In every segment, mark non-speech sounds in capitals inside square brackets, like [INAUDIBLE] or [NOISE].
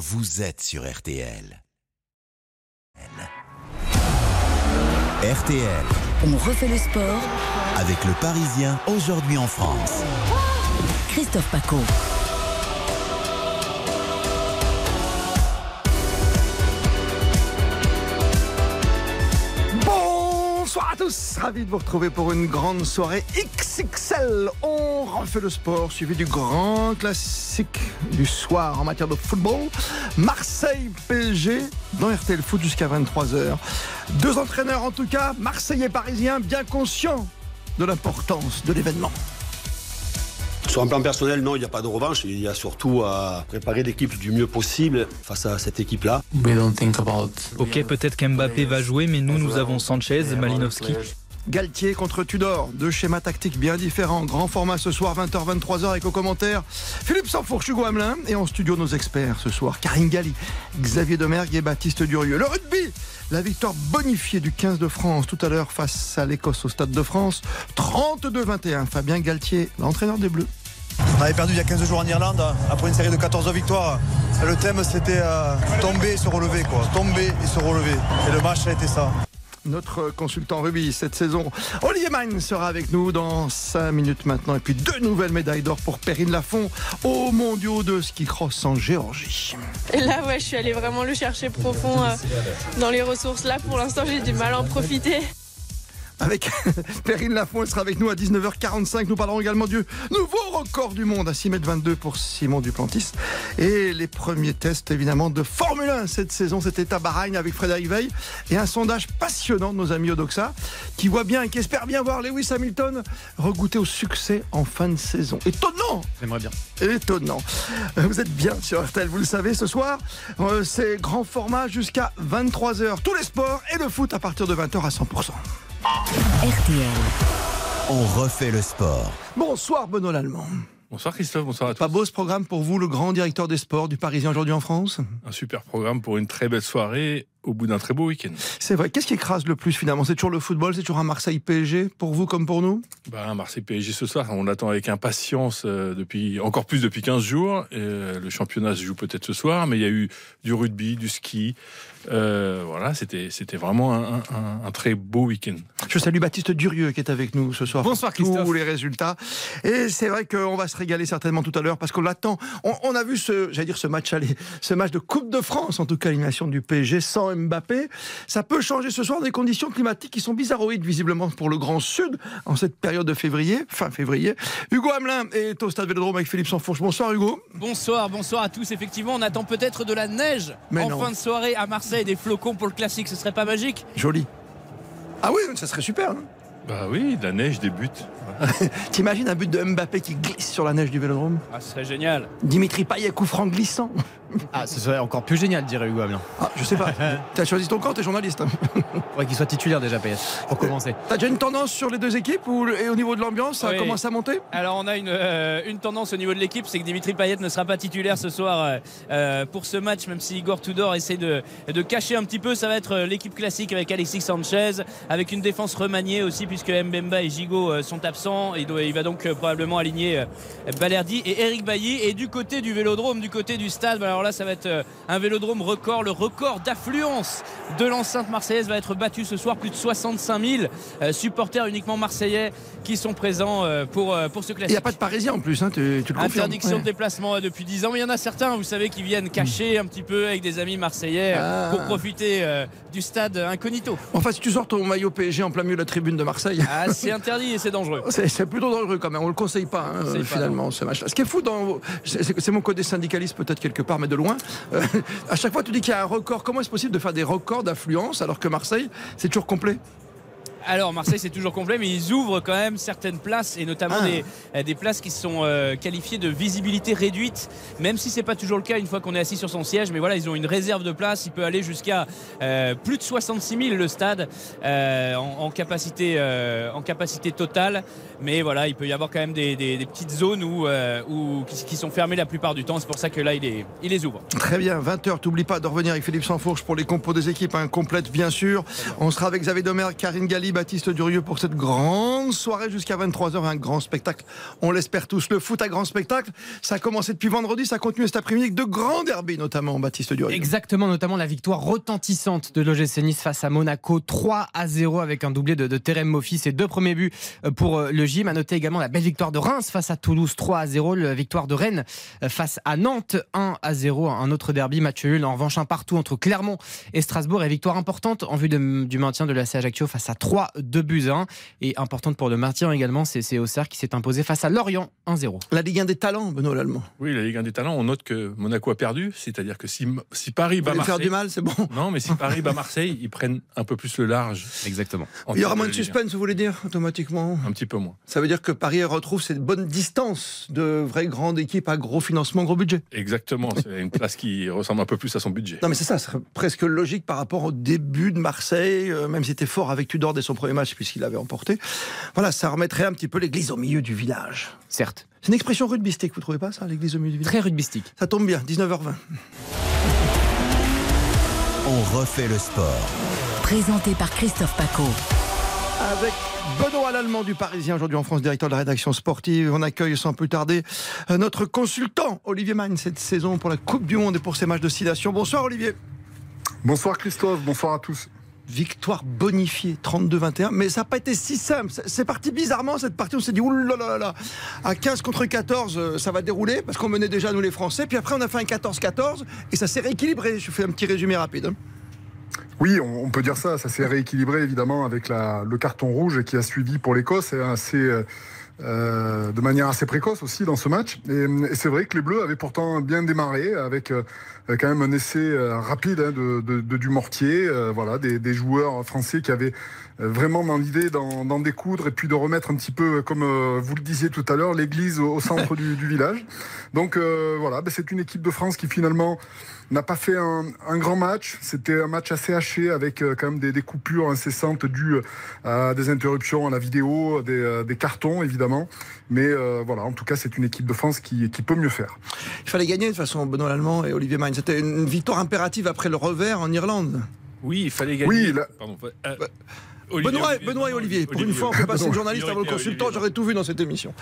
vous êtes sur RTL. RTL, On refait le sport. avec le Parisien, aujourd'hui en France. Christophe Paco. Ravi de vous retrouver pour une grande soirée XXL. On refait le sport, suivi du grand classique du soir en matière de football. Marseille PSG dans RTL Foot jusqu'à 23h. Deux entraîneurs en tout cas, Marseillais parisiens, bien conscients de l'importance de l'événement. Sur un plan personnel, non, il n'y a pas de revanche. Il y a surtout à préparer l'équipe du mieux possible face à cette équipe-là. Ok, peut-être qu'Mbappé va jouer, mais nous, nous avons Sanchez, Malinowski. Galtier contre Tudor, deux schémas tactiques bien différents. Grand format ce soir, 20h, 23h, avec aux commentaires Philippe Sanfourche, Hugo Hamelin. Et en studio, nos experts ce soir, Karine Galli, Xavier Domergue et Baptiste Durieux. Le rugby, la victoire bonifiée du 15 de France tout à l'heure face à l'Écosse au Stade de France. 32-21. Fabien Galtier, l'entraîneur des Bleus. On avait perdu il y a 15 jours en Irlande après une série de 14 victoires. Le thème c'était euh, tomber et se relever quoi. Tomber et se relever. Et le match ça a été ça. Notre consultant rugby cette saison, Olivier Mann sera avec nous dans 5 minutes maintenant. Et puis deux nouvelles médailles d'or pour Perrine Lafont aux mondiaux de ski cross en Géorgie. Et là, ouais, je suis allée vraiment le chercher profond euh, dans les ressources. Là, pour l'instant, j'ai du mal à en profiter. Avec [LAUGHS] Perrine Lafont, elle sera avec nous à 19h45. Nous parlerons également du nouveau record du monde à 6m22 pour Simon Duplantis. Et les premiers tests, évidemment, de Formule 1 cette saison. C'était à Bahreïn avec Frédéric Veil. Et un sondage passionnant de nos amis Odoxa qui voit bien et qui espère bien voir Lewis Hamilton regoûter au succès en fin de saison. Étonnant J'aimerais bien. Étonnant. Euh, Vous êtes bien sur RTL, vous le savez, ce soir. euh, C'est grand format jusqu'à 23h. Tous les sports et le foot à partir de 20h à 100%. RTL. On refait le sport. Bonsoir Benoît Lallemand. Bonsoir Christophe, bonsoir à tous. Pas beau ce programme pour vous, le grand directeur des sports du Parisien aujourd'hui en France? Un super programme pour une très belle soirée au bout d'un très beau week-end. C'est vrai. Qu'est-ce qui écrase le plus finalement? C'est toujours le football, c'est toujours un Marseille PSG pour vous comme pour nous? Bah, Marseille PSG ce soir, on l'attend avec impatience euh, depuis encore plus depuis 15 jours. Et, euh, le championnat se joue peut-être ce soir, mais il y a eu du rugby, du ski. Euh, voilà, c'était c'était vraiment un, un- un très beau week-end. Je salue Baptiste Durieux qui est avec nous ce soir. Bonsoir, pour Christophe. Tous les résultats. Et c'est vrai qu'on va se régaler certainement tout à l'heure parce qu'on l'attend. On, on a vu ce, j'allais dire ce match aller, ce match de Coupe de France, en tout cas l'élimination du PSG sans Mbappé. Ça peut changer ce soir des conditions climatiques qui sont bizarroïdes visiblement pour le Grand Sud en cette période de février, fin février. Hugo Hamelin est au stade Vélodrome avec Philippe Sansfourche. Bonsoir Hugo. Bonsoir, bonsoir à tous. Effectivement, on attend peut-être de la neige Mais en non. fin de soirée à Marseille, des flocons pour le classique. Ce serait pas magique Joli. Ah oui, ça serait super. hein. Bah oui, la neige débute. [LAUGHS] T'imagines un but de Mbappé qui glisse sur la neige du Vélodrome Ah, ce serait génial. Dimitri Payet, coup franc glissant. Ah, ce serait encore plus génial, dirait Hugo Hamelin. Ah, je sais pas. [LAUGHS] T'as choisi ton camp, t'es journaliste. [LAUGHS] Faudrait qu'il soit titulaire déjà, PS, pour commencer. T'as déjà une tendance sur les deux équipes ou, et au niveau de l'ambiance, ça Oui. commence à monter? Alors, on a une, euh, une tendance au niveau de l'équipe, c'est que Dimitri Payet ne sera pas titulaire ce soir euh, euh, pour ce match, même si Igor Tudor essaie de, de cacher un petit peu. Ça va être euh, l'équipe classique avec Alexis Sanchez, avec une défense remaniée aussi, puisque Mbemba et Gigot euh, sont absents. Il, doit- il va donc euh, probablement aligner euh, Balerdi et Eric Bailly. Et du côté du vélodrome, du côté du stade, alors là, ça va être euh, un vélodrome record. Le record d'affluence de l'enceinte marseillaise va être battu ce soir. Plus de 65 000 euh, supporters uniquement marseillais qui sont présents euh, pour, pour ce Il classique. n'y a pas de Parisien en plus, hein, tu, tu le confirmes. Interdiction Ouais. de déplacement depuis 10 ans, mais il y en a certains, vous savez, qui viennent cacher un petit peu avec des amis marseillais Ah. pour profiter euh, du stade incognito. Enfin, si tu sors ton maillot PSG en plein milieu de la tribune de Marseille. Ah, c'est interdit et c'est dangereux. [LAUGHS] C'est plutôt dangereux quand même, on le conseille pas hein, Conseille pas, finalement ce match-là. Ce qui est fou, dans c'est mon côté syndicaliste peut-être quelque part, mais de loin. Euh, [LAUGHS] à chaque fois tu dis qu'il y a un record, comment est-ce possible de faire des records d'affluence alors que Marseille c'est toujours complet? Alors Marseille c'est toujours complet mais ils ouvrent quand même certaines places et notamment Ah. des, euh, des places qui sont euh, qualifiées de visibilité réduite même si c'est pas toujours le cas une fois qu'on est assis sur son siège. Mais voilà ils ont une réserve de place. Il peut aller jusqu'à euh, plus de 66 000 le stade euh, en, en capacité en capacité totale. Mais voilà il peut y avoir quand même des, des- des petites zones où, où- qui, qui sont fermées la plupart du temps. C'est pour ça que là il les ouvre. Très bien, 20h, t'oublies pas de revenir avec Philippe Sansfourche pour les compos des équipes hein, complètes bien sûr. On sera avec Xavier Domer, Karine Galli, Baptiste Durieux pour cette grande soirée jusqu'à 23h. Un grand spectacle. On l'espère tous. Le foot à grand spectacle. Ça a commencé depuis vendredi. Ça continue cet après-midi avec de grands derbies, notamment Baptiste Durieux. Exactement, notamment la victoire retentissante de l'OGC Nice face à Monaco. 3 à 0 avec un doublé de, de Terem Moffi. Ses deux premiers buts euh, pour euh, le gym. À noter également la belle victoire de Reims face à Toulouse. 3 à 0. La victoire de Rennes euh, face à Nantes. 1 à 0. Un autre derby. Match nul. En revanche, un partout entre Clermont et Strasbourg. Et victoire importante en vue du maintien de la Ajaccio face à 3 2 buts à 1 et importante pour le maintien également c'est c'est Auxerre qui s'est imposé face à Lorient 1-0 La Ligue 1 des talents, Benoît Lallemand. Oui, la Ligue 1 des talents, on note que Monaco a perdu. C'est-à-dire que si, si Paris bat me faire Marseille. du mal, c'est bon. Non, mais si Paris bat Marseille, ils prennent un peu plus le large. exactement en Il y aura moins de Ligue 1. suspense, vous voulez dire, automatiquement? Un petit peu moins. Ça veut dire que Paris retrouve cette bonne distance de vraies grandes équipes à gros financement, gros budget. Exactement. C'est une place qui ressemble un peu plus à son budget. Non, mais c'est ça, ce serait presque logique par rapport au début de Marseille, euh, même si c'était fort avec Tudor dès son premier match, puisqu'il avait emporté. Voilà, ça remettrait un petit peu l'église au milieu du village. certes C'est une expression rugbystique, vous trouvez pas ça, l'église au milieu du village? Très rugbystique Ça tombe bien, 19h20. On refait le sport. Présenté par Christophe Paco. Avec Benoît Lallemand du Parisien, aujourd'hui en France, directeur de la rédaction sportive. On accueille sans plus tarder euh, notre consultant, Olivier Magne, cette saison pour la Coupe du Monde et pour ses matchs de six nations. Bonsoir Olivier. Bonsoir Christophe, bonsoir à tous. Victoire bonifiée, 32-21, mais ça n'a pas été si simple. C'est- parti bizarrement cette partie, on s'est dit, oulala, à 15 contre 14, euh, ça va dérouler, parce qu'on menait déjà nous les Français, puis après on a fait un 14-14, et ça s'est rééquilibré. Je fais un petit résumé rapide. hein. Oui, on, peut dire ça, ça s'est rééquilibré évidemment avec le carton rouge qui a suivi pour l'Écosse, assez, euh, euh, de manière assez précoce aussi dans ce match. Et, c'est vrai que les Bleus avaient pourtant bien démarré avec quand même un essai euh, rapide hein, de, de Dumortier, euh, voilà, des, des joueurs français qui avaient euh, vraiment dans l'idée d'en découdre et puis de remettre un petit peu, comme euh, vous le disiez tout à l'heure, l'église au, centre du, du village. Donc euh, voilà, ben, c'est une équipe de France qui finalement n'a pas fait un, un grand match. C'était un match assez haché avec euh, quand même des, coupures incessantes dues euh, à des interruptions à la vidéo, des, euh, cartons évidemment. Mais euh, voilà, en tout cas, c'est une équipe de France qui, qui peut mieux faire. Il fallait gagner de toute façon, Benoît Lallemand et Olivier Magne. C'était une victoire impérative après le revers en Irlande. Oui, il fallait gagner. Oui, là- Pardon. Euh, Olivier, Benoît, Olivier, Benoît et Olivier, pour une fois, on peut passer le journaliste avant le consultant, j'aurais tout vu dans cette émission.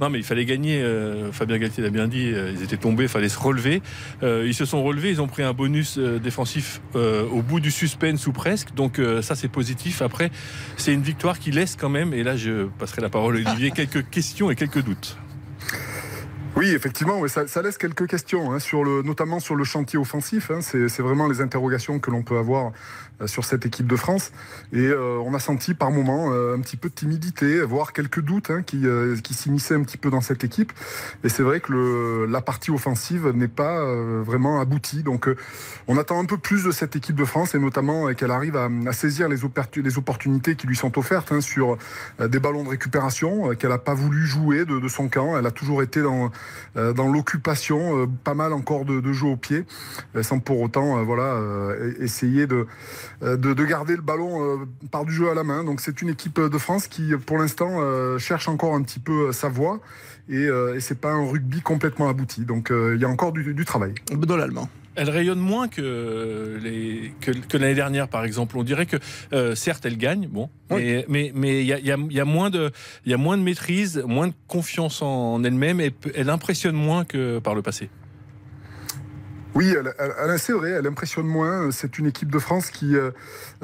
Non, mais il fallait gagner. euh, Fabien Galtier l'a bien dit. euh, ils étaient tombés, il fallait se relever. Euh, ils se sont relevés. Ils ont pris un bonus euh, défensif euh, au bout du suspense ou presque. Donc euh, ça, c'est positif. Après, c'est une victoire qui laisse quand même. Et là, je passerai la parole à Olivier. [LAUGHS] quelques questions et quelques doutes. Oui, effectivement, ça, ça laisse quelques questions, hein, notamment sur le chantier offensif. hein. c'est vraiment les interrogations que l'on peut avoir sur cette équipe de France. Et euh, on a senti par moments euh, un petit peu de timidité, voire quelques doutes hein, qui, euh, qui s'immisçaient un petit peu dans cette équipe. Et c'est vrai que la partie offensive n'est pas euh, vraiment aboutie. Donc euh, on attend un peu plus de cette équipe de France et notamment euh, qu'elle arrive à, saisir les, opportu- les opportunités qui lui sont offertes hein, sur euh, des ballons de récupération euh, qu'elle n'a pas voulu jouer de, son camp. Elle a toujours été dans, euh, dans l'occupation, euh, pas mal encore de, de jeux au pied, euh, sans pour autant euh, voilà, euh, e- essayer de, euh, de, de garder le ballon euh, par du jeu à la main. Donc c'est une équipe de France qui, pour l'instant, euh, cherche encore un petit peu euh, sa voie. Et, euh, et c'est pas un rugby complètement abouti. Donc euh, il y a encore du, du travail. Benoît Lallemand. Elle rayonne moins que les que, que l'année dernière, par exemple. On dirait que euh, certes, elle gagne, bon, mais mais mais il y a, il y a- il y a moins de il y a moins de maîtrise, moins de confiance en elle-même et elle impressionne moins que par le passé. Oui, elle, elle- elle- c'est vrai, elle impressionne moins. C'est une équipe de France qui, euh,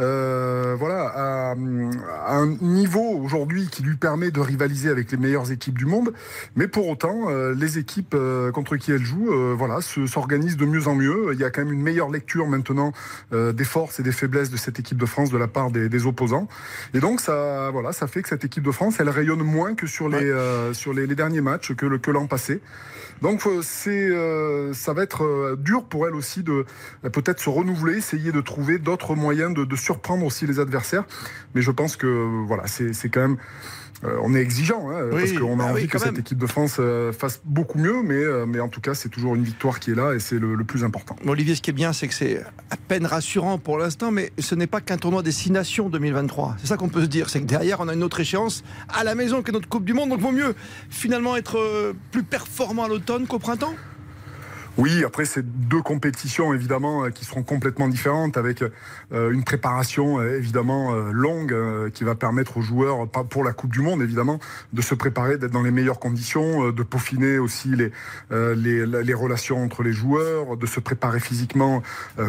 euh, voilà, a, a un niveau aujourd'hui qui lui permet de rivaliser avec les meilleures équipes du monde. Mais pour autant, euh, les équipes contre qui elle joue, euh, voilà, se- s'organisent de mieux en mieux. Il y a quand même une meilleure lecture maintenant euh, des forces et des faiblesses de cette équipe de France de la part des, des opposants. Et donc ça, voilà, ça fait que cette équipe de France, elle rayonne moins que sur les euh, sur les, les derniers matchs que l'an passé. Donc euh, c'est, euh, ça va être euh, dur pour elle aussi de peut-être se renouveler, essayer de trouver d'autres moyens de, surprendre aussi les adversaires. Mais je pense que voilà, c'est quand même, euh, on est exigeant hein, Oui, parce qu'on a bah envie oui, que cette équipe de France euh, fasse beaucoup mieux, mais euh, mais en tout cas c'est toujours une victoire qui est là et c'est le, le plus important. Olivier, ce qui est bien, c'est que c'est à peine rassurant pour l'instant, mais ce n'est pas qu'un tournoi des six nations 2023. C'est ça qu'on peut se dire. C'est que derrière, on a une autre échéance à la maison que notre Coupe du Monde. Donc, vaut mieux finalement être plus performant à l'automne qu'au printemps? Oui, après c'est deux compétitions évidemment euh, qui seront complètement différentes avec euh, une préparation euh, évidemment longue qui va permettre aux joueurs, pour la Coupe du Monde évidemment, de se préparer, d'être dans les meilleures conditions, de peaufiner aussi les, les, relations entre les joueurs, de se préparer physiquement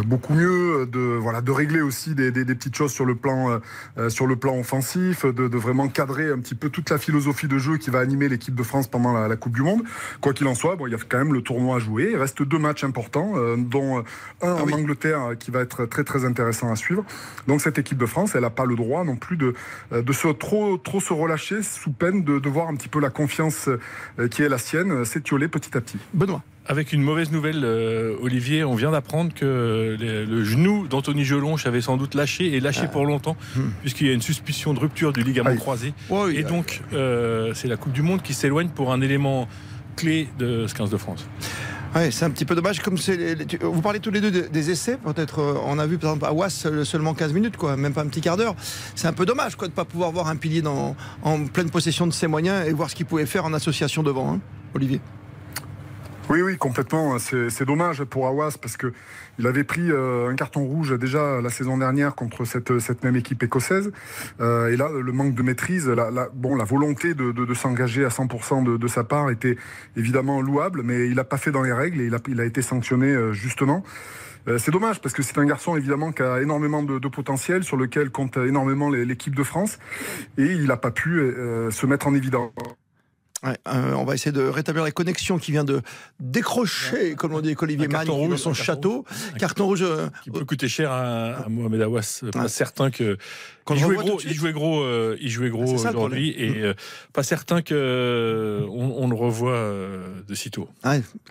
beaucoup mieux, de voilà de régler aussi des, des, petites choses sur le plan sur le plan offensif, de, vraiment cadrer un petit peu toute la philosophie de jeu qui va animer l'équipe de France pendant la, Coupe du Monde. Quoi qu'il en soit, bon, il y a quand même le tournoi à jouer. Deux matchs importants, euh, dont un ah en Angleterre euh, qui va être très très intéressant à suivre. Donc cette équipe de France, elle n'a pas le droit non plus de, euh, de se, trop, trop se relâcher sous peine de, de voir un petit peu la confiance qui est la sienne s'étioler petit à petit. Benoît. Avec une mauvaise nouvelle, Olivier, on vient d'apprendre que le genou d'Anthony Gelonche avait sans doute lâché et lâché ah. pour longtemps, hmm. puisqu'il y a une suspicion de rupture du ligament croisé. et donc, c'est la Coupe du Monde qui s'éloigne pour un élément clé de ce 15 de France. Ouais, c'est un petit peu dommage. Comme vous parlez tous les deux des essais, peut-être. Euh, on a vu par exemple à Was euh, seulement 15 minutes, quoi, même pas un petit quart d'heure. C'est un peu dommage, quoi, de pas pouvoir voir un pilier en pleine possession de ses moyens et voir ce qu'il pouvait faire en association devant, hein, Olivier. Oui, oui, complètement. C'est dommage pour Awas parce que il avait pris euh, un carton rouge déjà la saison dernière contre cette, cette même équipe écossaise. Euh, et là, le manque de maîtrise, la, la bon, la volonté de, de, de s'engager à 100% de, de, sa part était évidemment louable, mais il n'a pas fait dans les règles et il a, il a été sanctionné euh, justement. Euh, c'est dommage parce que c'est un garçon évidemment qui a énormément de, de potentiel, sur lequel compte énormément l'équipe de France, et il n'a pas pu se mettre en évidence. Euh, on va essayer de rétablir la connexion qui vient de décrocher, comme on dit avec Olivier Magne, dans son château. Carton rouge. Euh, qui peut coûter cher à, Mohamed Awas. Pas certain que. Il, jouait gros, il jouait gros, euh, il jouait gros aujourd'hui et pas certain que on, le revoit de sitôt.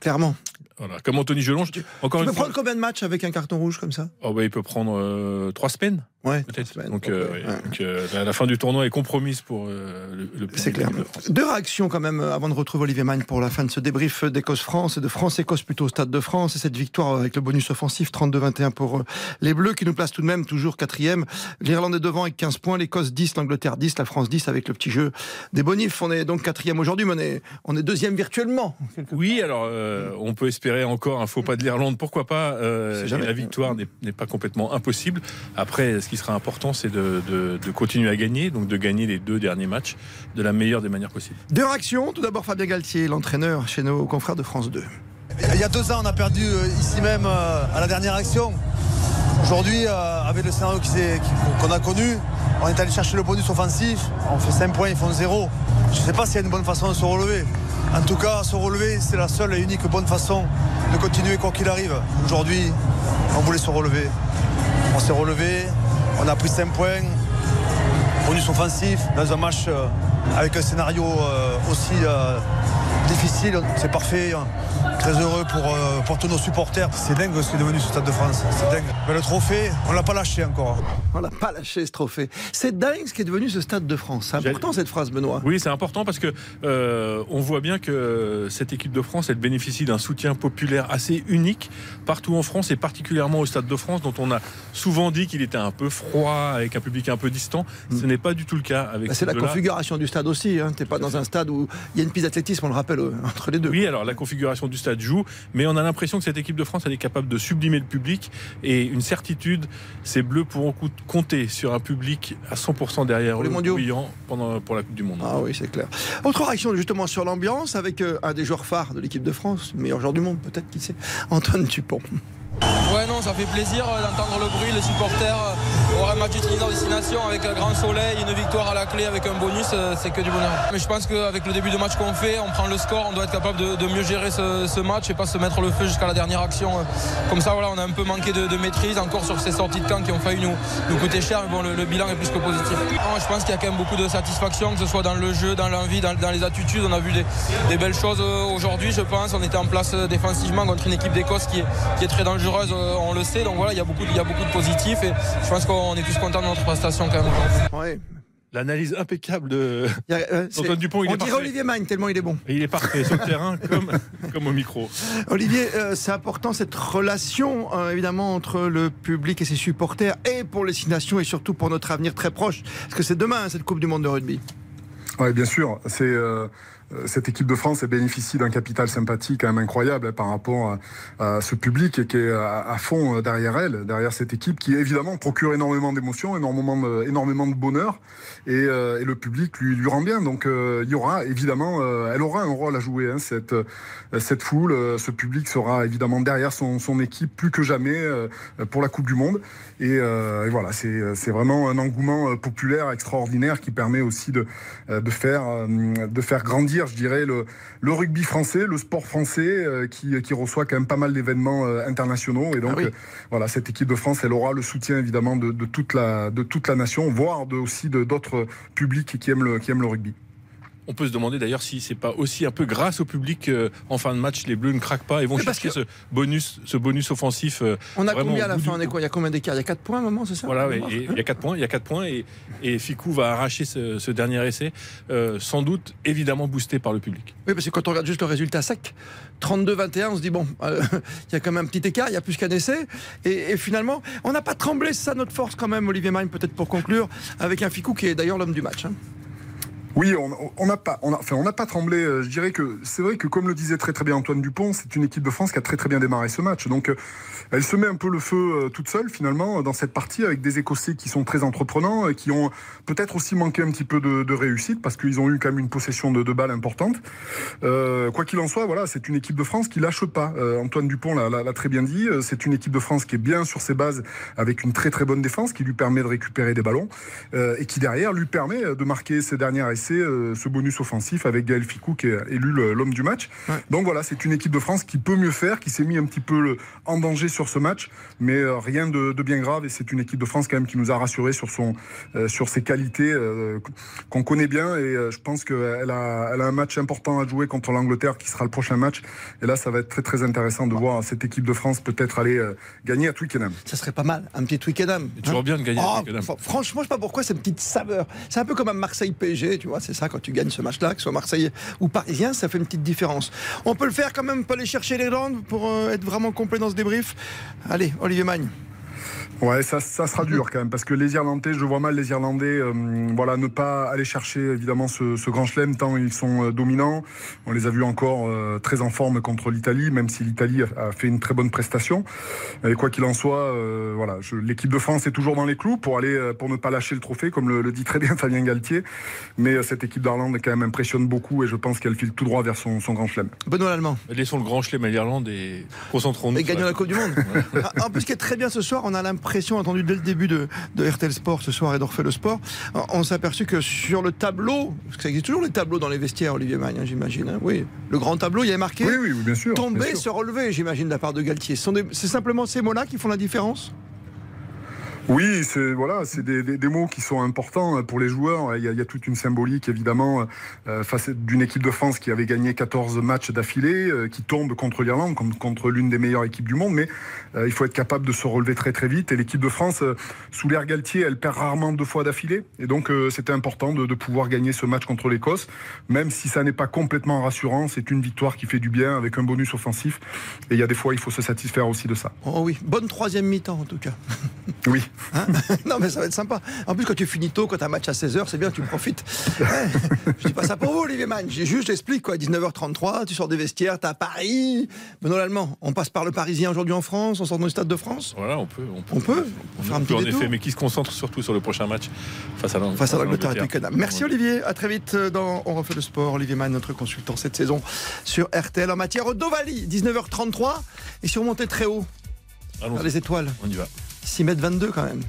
clairement. Voilà. Comme Anthony Gelonge. Encore tu peux prendre combien de matchs avec un carton rouge comme ça? Oh bah, Il peut prendre trois semaines. Ouais, peut-être. Donc, la, fin du tournoi est compromise pour le, le C'est clair. Deux réactions quand même avant de retrouver Olivier Magne pour la fin de ce débrief d'Écosse-France et de France-Écosse plutôt au Stade de France et cette victoire avec le bonus offensif 32-21 pour euh, les Bleus qui nous placent tout de même toujours quatrième. L'Irlande est devant avec 15 points, l'Écosse 10, l'Angleterre 10, la France 10 avec le petit jeu des bonifs. On est donc quatrième aujourd'hui, mais on est, on est deuxième virtuellement. Oui, alors euh, on peut espérer encore un faux pas de l'Irlande, pourquoi pas. Euh, la victoire n'est pas complètement impossible. Après, ce qui sera important, c'est de, de, continuer à gagner, donc de gagner les deux derniers matchs de la meilleure des manières possibles. Deux réactions. Tout d'abord, Fabien Galtier, l'entraîneur chez nos confrères de France 2. Il y a deux ans, on a perdu euh, ici même à la dernière action. Aujourd'hui, euh, avec le scénario qu'on a connu, on est allé chercher le bonus offensif. On fait 5 points, ils font 0. Je ne sais pas s'il y a une bonne façon de se relever. En tout cas, se relever, c'est la seule et unique bonne façon de continuer quoi qu'il arrive. Aujourd'hui, on voulait se relever. On s'est relevé, on a pris 5 points, bonus offensif dans un match avec un scénario aussi difficile, c'est parfait. Très heureux pour, euh, pour tous nos supporters. C'est dingue ce qui est devenu ce Stade de France. C'est dingue. Mais le trophée, on l'a pas lâché encore. On l'a pas lâché ce trophée. C'est dingue ce qui est devenu ce Stade de France. C'est important cette phrase, Benoît. Oui, c'est important parce que euh, on voit bien que cette équipe de France, elle bénéficie d'un soutien populaire assez unique partout en France et particulièrement au Stade de France, dont on a souvent dit qu'il était un peu froid, avec un public un peu distant. Ce mm. n'est pas du tout le cas avec. Bah, c'est la configuration du stade aussi. Hein. T'es pas dans un stade où il y a une piste d'athlétisme, on le rappelle euh, entre les deux. Oui, alors la configuration du stade joue, mais on a l'impression que cette équipe de France, elle est capable de sublimer le public. Et une certitude, ces Bleus pourront compter sur un public à 100% derrière les mondiaux pendant pour la Coupe du Monde. Ah oui, c'est clair. Autre réaction justement sur l'ambiance avec euh, un des joueurs phares de l'équipe de France, meilleur joueur du monde peut-être, qui sait, Antoine Dupont. Ouais, non, ça fait plaisir euh, d'entendre le bruit, les supporters. Voir un match Trinidad destination avec un grand soleil, une victoire à la clé avec un bonus, euh, c'est que du bonheur. Mais je pense qu'avec le début de match qu'on fait, on prend le score, on doit être capable de, mieux gérer ce, match et pas se mettre le feu jusqu'à la dernière action. Comme ça, voilà, on a un peu manqué de, maîtrise encore sur ces sorties de camp qui ont failli nous, nous coûter cher. Mais bon, le, bilan est plus que positif. je pense qu'il y a quand même beaucoup de satisfaction, que ce soit dans le jeu, dans l'envie, dans, les attitudes. On a vu des, belles choses euh, aujourd'hui, je pense. On était en place défensivement contre une équipe d'Écosse qui est, qui est très dangereuse on le sait. Donc voilà, il y a beaucoup, il y a beaucoup de positifs et je pense qu'on est tous contents de notre prestation quand même. L'analyse impeccable de Antoine Dupont. Il on dirait Olivier Magne tellement il est bon. il est parfait sur le [LAUGHS] terrain comme, comme au micro. Olivier, euh, c'est important cette relation euh, évidemment entre le public et ses supporters et pour les six nations et surtout pour notre avenir très proche. Parce que c'est demain cette Coupe du Monde de rugby. Oui, bien sûr. C'est euh, cette équipe de France bénéficie d'un capital sympathique quand même incroyable hein, par rapport à, ce public qui est à, fond derrière elle, derrière cette équipe qui évidemment procure énormément d'émotions, énormément, énormément de bonheur et, et le public lui, lui rend bien. Donc il y aura évidemment, elle aura un rôle à jouer, hein, cette, cette foule, ce public sera évidemment derrière son, son équipe plus que jamais pour la Coupe du Monde. Et, et voilà, c'est vraiment un engouement populaire extraordinaire qui permet aussi de, de, faire, de faire grandir, je dirais, le, le rugby français, le sport français euh, qui, qui, reçoit quand même pas mal d'événements euh, internationaux. Et donc, ah euh, voilà, cette équipe de France, elle aura le soutien évidemment de, de toute, la, de toute la nation, voire de, aussi d'autres publics qui aiment, le, qui aiment le rugby. On peut se demander d'ailleurs si c'est pas aussi un peu grâce au public en fin de match les Bleus ne craquent pas et vont chercher ce bonus, ce bonus offensif. on a combien à la fin Il y a combien d'écart Il y a 4 points à un moment, c'est ça? Voilà, il y a 4 points, il y a 4 points et, et Ficou va arracher ce, dernier essai, sans doute évidemment boosté par le public. Oui, parce que quand on regarde juste le résultat sec, 32-21, on se dit bon, [LAUGHS] il y a quand même un petit écart, il y a plus qu'un essai et, finalement, on n'a pas tremblé, c'est ça notre force quand même, Olivier Magne, peut-être pour conclure, avec un Ficou qui est d'ailleurs l'homme du match. Hein. Oui, on n'a pas, enfin, on n'a pas tremblé. Euh, je dirais que c'est vrai que, comme le disait très très bien Antoine Dupont, c'est une équipe de France qui a très très bien démarré ce match. Donc, euh, elle se met un peu le feu euh, toute seule finalement dans cette partie avec des Écossais qui sont très entreprenants et qui ont peut-être aussi manqué un petit peu de, réussite parce qu'ils ont eu quand même une possession de, de balles importante. quoi qu'il en soit, voilà, c'est une équipe de France qui lâche pas. Antoine Dupont l'a très bien dit. C'est une équipe de France qui est bien sur ses bases avec une très très bonne défense qui lui permet de récupérer des ballons et qui derrière lui permet de marquer ses dernières essais euh, ce bonus offensif avec Gaël Ficou qui est élu l'homme du match. Donc voilà, c'est une équipe de France qui peut mieux faire, qui s'est mis un petit peu en danger sur ce match, mais euh, rien de, bien grave. Et c'est une équipe de France quand même qui nous a rassuré sur, son, euh, sur ses qualités qu'on connaît bien. Et je pense qu'elle a, elle a un match important à jouer contre l'Angleterre qui sera le prochain match. Et là, ça va être très très intéressant de voir cette équipe de France peut-être aller gagner à Twickenham. Ça serait pas mal, un petit Twickenham. Toujours bien de gagner à oh, Twickenham. Franchement, je sais pas pourquoi cette petite saveur. C'est un peu comme un Marseille PSG, tu vois, c'est ça quand tu gagnes ce match-là, que ce soit Marseillais ou Parisien, ça fait une petite différence. On peut le faire quand même, on peut aller chercher l'Irlande pour euh, être vraiment complet dans ce débrief. Allez, Olivier Magne. Ouais, ça, ça sera dur quand même, parce que les Irlandais, je vois mal les Irlandais, euh, voilà, ne pas aller chercher évidemment ce, ce grand chelem tant ils sont euh, dominants. On les a vus encore euh, très en forme contre l'Italie, même si l'Italie a, fait une très bonne prestation. Et quoi qu'il en soit, voilà, l'équipe de France est toujours dans les clous pour aller, pour ne pas lâcher le trophée, comme le, dit très bien [LAUGHS] Fabien Galtier. Mais cette équipe d'Irlande quand même impressionne beaucoup et je pense qu'elle file tout droit vers son, son grand chelem. Benoît Allemand. Laissons le grand chelem à l'Irlande et concentrons-nous. Et gagnons la Coupe du Monde. [LAUGHS] en plus, ce qui est très bien ce soir, on a l'impression pression attendue dès le début de, RTL Sport ce soir et le Sport, on s'est aperçu que sur le tableau, parce que ça existe toujours les tableaux dans les vestiaires, Olivier Magne, hein, j'imagine. Hein, oui, le grand tableau, il y avait marqué oui, oui, bien sûr, tomber, se relever, j'imagine, de la part de Galtier. C'est simplement ces mots-là qui font la différence? Oui, c'est voilà, c'est des, des, des, mots qui sont importants pour les joueurs. Il y a, il y a toute une symbolique évidemment euh, face d'une équipe de France qui avait gagné 14 matchs d'affilée, euh, qui tombe contre l'Irlande, contre, contre l'une des meilleures équipes du monde. Mais euh, il faut être capable de se relever très très vite. Et l'équipe de France, euh, sous l'air Galtier, elle perd rarement deux fois d'affilée. Et donc euh, c'était important de, de, pouvoir gagner ce match contre l'Écosse, même si ça n'est pas complètement rassurant. C'est une victoire qui fait du bien avec un bonus offensif. Et il y a des fois, il faut se satisfaire aussi de ça. Oh oui, bonne troisième mi-temps en tout cas. Oui. Hein [LAUGHS] non, mais ça va être sympa. En plus, quand tu finis tôt, quand tu as un match à 16h, c'est bien, tu profites. [LAUGHS] Ouais, je dis pas ça pour vous, Olivier Mann. J'ai juste, j'explique quoi. 19h33, tu sors des vestiaires, tu à Paris. Benoît Allemand, on passe par le Parisien aujourd'hui en France, on sort dans le Stade de France. Voilà, on peut. On peut, on peut, on faire un petit en effet, mais qui se concentre surtout sur le prochain match face à l'Angleterre et Merci Olivier, à très vite dans On refait le sport. Olivier Mann, notre consultant cette saison sur RTL en matière d'Ovalie. 19h33 et surmonté très haut. Allons les étoiles. On y va. 6 mètres 22 quand même.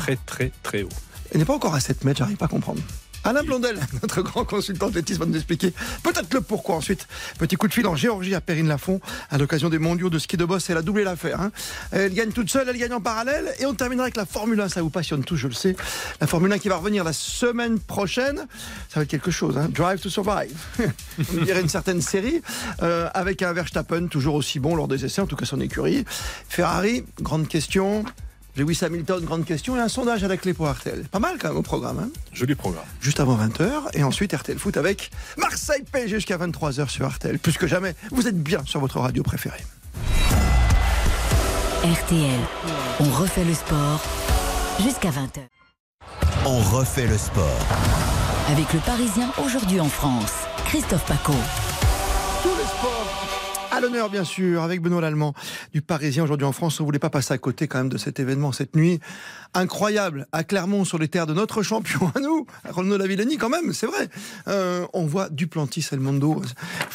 Très, très, très haut. Il n'est pas encore à 7 mètres, j'arrive pas à comprendre. Alain Blondel, [LAUGHS] notre grand consultant athlétisme, va nous expliquer peut-être le pourquoi ensuite. Petit coup de fil en Géorgie à Perrine Lafont à l'occasion des mondiaux de ski de boss. Elle a doublé l'affaire. Hein. Elle gagne toute seule, elle gagne en parallèle. Et on terminera avec la Formule 1. Ça vous passionne tous, je le sais. La Formule 1 qui va revenir la semaine prochaine. Ça va être quelque chose. Hein. Drive to Survive. [LAUGHS] on dirait une certaine série. Euh, avec un Verstappen toujours aussi bon lors des essais, en tout cas son écurie. Ferrari, grande question. Lewis Hamilton, grande question, et un sondage à la clé pour RTL. Pas mal quand même au programme. Hein Joli programme. Juste avant 20h, et ensuite RTL Foot avec Marseille PSG jusqu'à 23h sur RTL. Plus que jamais, vous êtes bien sur votre radio préférée. RTL, on refait le sport jusqu'à 20h. On refait le sport. Avec le Parisien aujourd'hui en France. Christophe Paco. À l'honneur, bien sûr, avec Benoît Lallemand du Parisien aujourd'hui en France. On ne voulait pas passer à côté quand même de cet événement, cette nuit incroyable à Clermont sur les terres de notre champion à nous, Renaud Lavillenie quand même, c'est vrai. Euh, on voit Duplantis Elmondo,